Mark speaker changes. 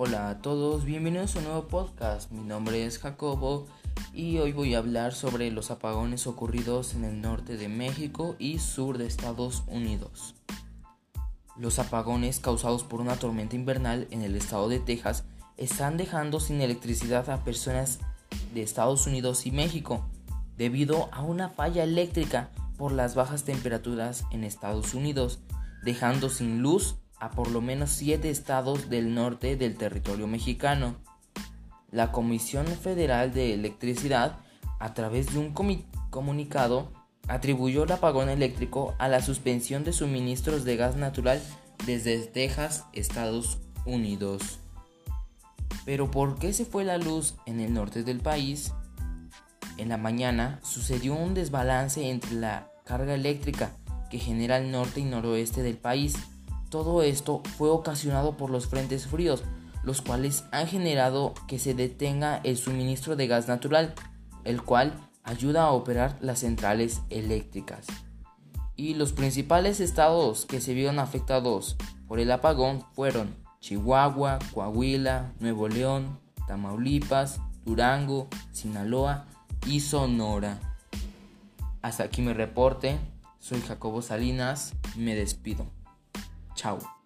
Speaker 1: Hola a todos, bienvenidos a un nuevo podcast. Mi nombre es Jacobo y hoy voy a hablar sobre los apagones ocurridos en el norte de México y sur de Estados Unidos. Los apagones causados por una tormenta invernal en el estado de Texas están dejando sin electricidad a personas de Estados Unidos y México debido a una falla eléctrica por las bajas temperaturas en Estados Unidos, dejando sin luz a por lo menos siete estados del norte del territorio mexicano. La Comisión Federal de Electricidad, a través de un comunicado, atribuyó el apagón eléctrico a la suspensión de suministros de gas natural desde Texas, Estados Unidos. Pero ¿por qué se fue la luz en el norte del país? En la mañana sucedió un desbalance entre la carga eléctrica que genera el norte y noroeste del país. Todo esto fue ocasionado por los frentes fríos, los cuales han generado que se detenga el suministro de gas natural, el cual ayuda a operar las centrales eléctricas. Y los principales estados que se vieron afectados por el apagón fueron Chihuahua, Coahuila, Nuevo León, Tamaulipas, Durango, Sinaloa y Sonora. Hasta aquí mi reporte. Soy Jacobo Salinas. Me despido. Ciao.